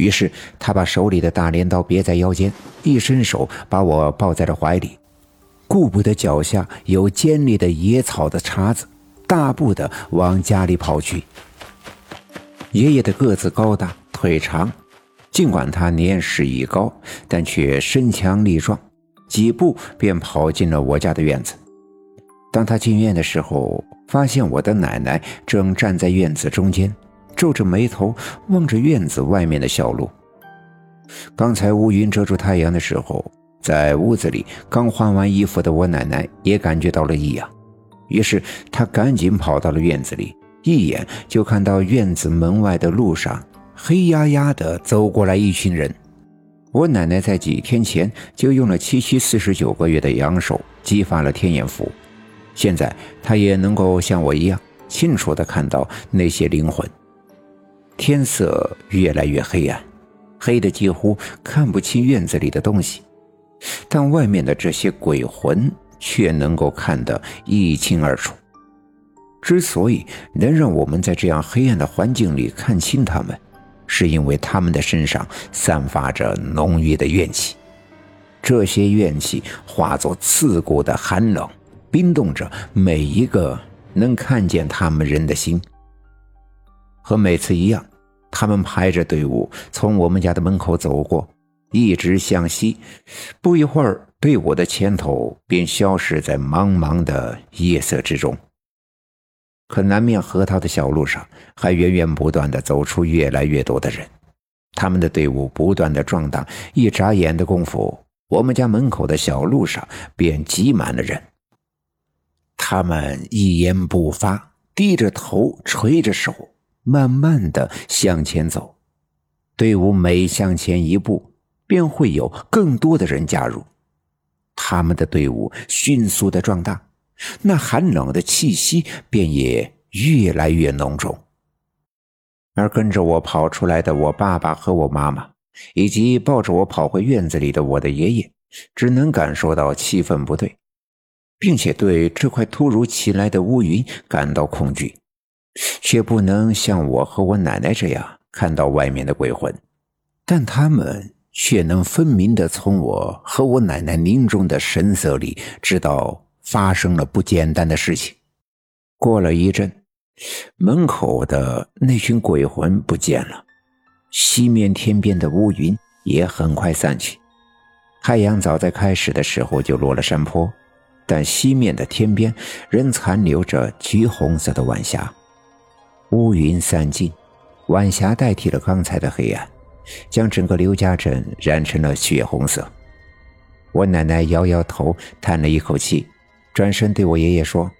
于是他把手里的大镰刀别在腰间，一伸手把我抱在了怀里，顾不得脚下有尖利的野草的茬子，大步的往家里跑去。爷爷的个子高大，腿长，尽管他年事已高，但却身强力壮，几步便跑进了我家的院子。当他进院的时候，发现我的奶奶正站在院子中间，皱着眉头望着院子外面的小路。刚才乌云遮住太阳的时候，在屋子里刚换完衣服的我奶奶也感觉到了异样，于是她赶紧跑到了院子里。一眼就看到院子门外的路上，黑压压的走过来一群人。我奶奶在几天前就用了七七四十九个月的阳寿激发了天眼符，现在她也能够像我一样清楚的看到那些灵魂。天色越来越黑暗，黑的几乎看不清院子里的东西，但外面的这些鬼魂却能够看得一清二楚。之所以能让我们在这样黑暗的环境里看清他们，是因为他们的身上散发着浓郁的怨气。这些怨气化作刺骨的寒冷，冰冻着每一个能看见他们人的心。和每次一样，他们排着队伍从我们家的门口走过，一直向西。不一会儿，队伍的前头便消失在茫茫的夜色之中。可南面河套的小路上，还源源不断的走出越来越多的人，他们的队伍不断的壮大，一眨眼的功夫，我们家门口的小路上便挤满了人。他们一言不发，低着头，垂着手，慢慢的向前走。队伍每向前一步，便会有更多的人加入，他们的队伍迅速的壮大。那寒冷的气息便也越来越浓重，而跟着我跑出来的我爸爸和我妈妈，以及抱着我跑回院子里的我的爷爷，只能感受到气氛不对，并且对这块突如其来的乌云感到恐惧，却不能像我和我奶奶这样看到外面的鬼魂，但他们却能分明的从我和我奶奶凝重的神色里知道。发生了不简单的事情。过了一阵，门口的那群鬼魂不见了，西面天边的乌云也很快散去。太阳早在开始的时候就落了山坡，但西面的天边仍残留着橘红色的晚霞。乌云散尽，晚霞代替了刚才的黑暗，将整个刘家镇染成了血红色。我奶奶摇摇头，叹了一口气。转身对我爷爷说：“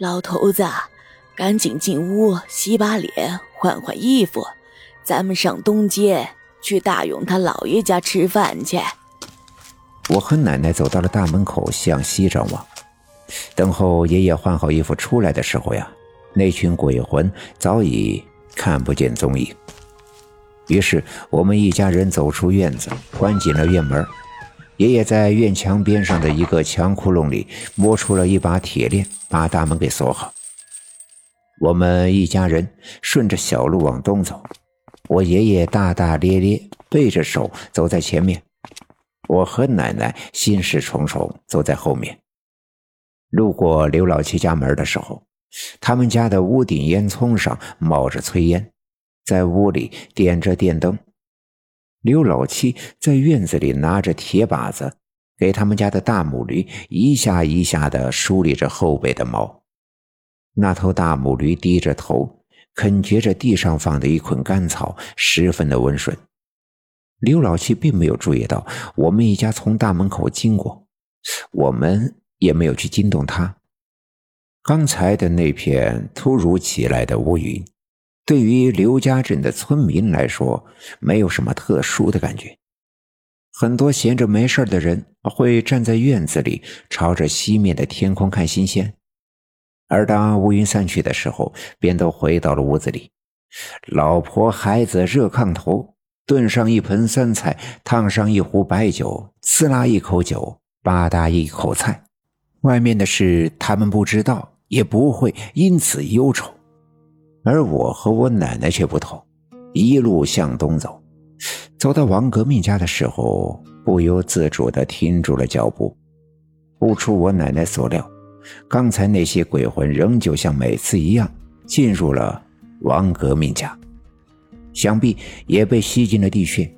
老头子，赶紧进屋洗把脸，换换衣服，咱们上东街去大勇他姥爷家吃饭去。”我和奶奶走到了大门口，向西张望。等候爷爷换好衣服出来的时候呀，那群鬼魂早已看不见踪影。于是我们一家人走出院子，关紧了院门。爷爷在院墙边上的一个墙窟窿里摸出了一把铁链，把大门给锁好。我们一家人顺着小路往东走，我爷爷大大咧咧背着手走在前面，我和奶奶心事重重走在后面。路过刘老七家门的时候，他们家的屋顶烟囱上冒着炊烟，在屋里点着电灯。刘老七在院子里拿着铁把子，给他们家的大母驴一下一下地梳理着后背的毛。那头大母驴低着头，啃嚼着地上放的一捆干草，十分的温顺。刘老七并没有注意到我们一家从大门口经过，我们也没有去惊动他。刚才的那片突如其来的乌云。对于刘家镇的村民来说，没有什么特殊的感觉。很多闲着没事的人会站在院子里，朝着西面的天空看新鲜。而当乌云散去的时候，便都回到了屋子里。老婆孩子热炕头，炖上一盆酸菜，烫上一壶白酒，呲啦一口酒，吧嗒一口菜。外面的事他们不知道，也不会因此忧愁。而我和我奶奶却不同，一路向东走，走到王革命家的时候，不由自主地停住了脚步。不出我奶奶所料，刚才那些鬼魂仍旧像每次一样进入了王革命家，想必也被吸进了地穴，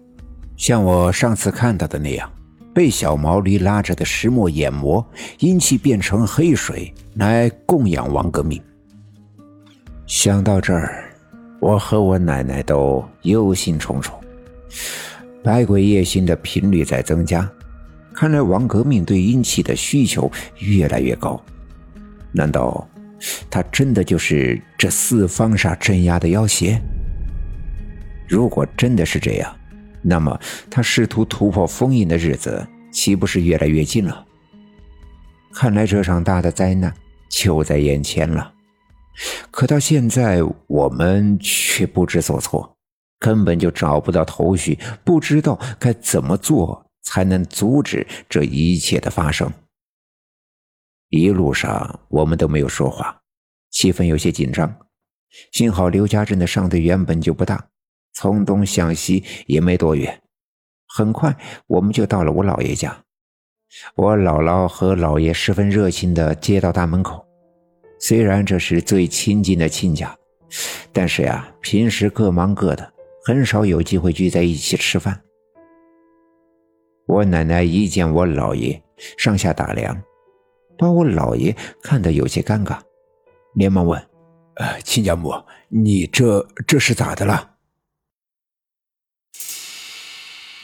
像我上次看到的那样，被小毛驴拉着的石磨眼磨，阴气变成黑水来供养王革命。想到这儿，我和我奶奶都忧心忡忡。百鬼夜行的频率在增加，看来王革命对阴气的需求越来越高。难道他真的就是这四方煞镇压的妖邪？如果真的是这样，那么他试图突破封印的日子岂不是越来越近了？看来这场大的灾难就在眼前了。可到现在，我们却不知所措。根本就找不到头绪，不知道该怎么做才能阻止这一切的发生。一路上我们都没有说话，气氛有些紧张。幸好刘家镇的上队原本就不大，从东向西也没多远。很快我们就到了我姥爷家，我姥姥和姥爷十分热情地接到大门口。虽然这是最亲近的亲家，但是呀，平时各忙各的。很少有机会聚在一起吃饭。我奶奶一见我姥爷，上下打量，把我姥爷看得有些尴尬，连忙问：“呃，亲家母，你这这是咋的了？”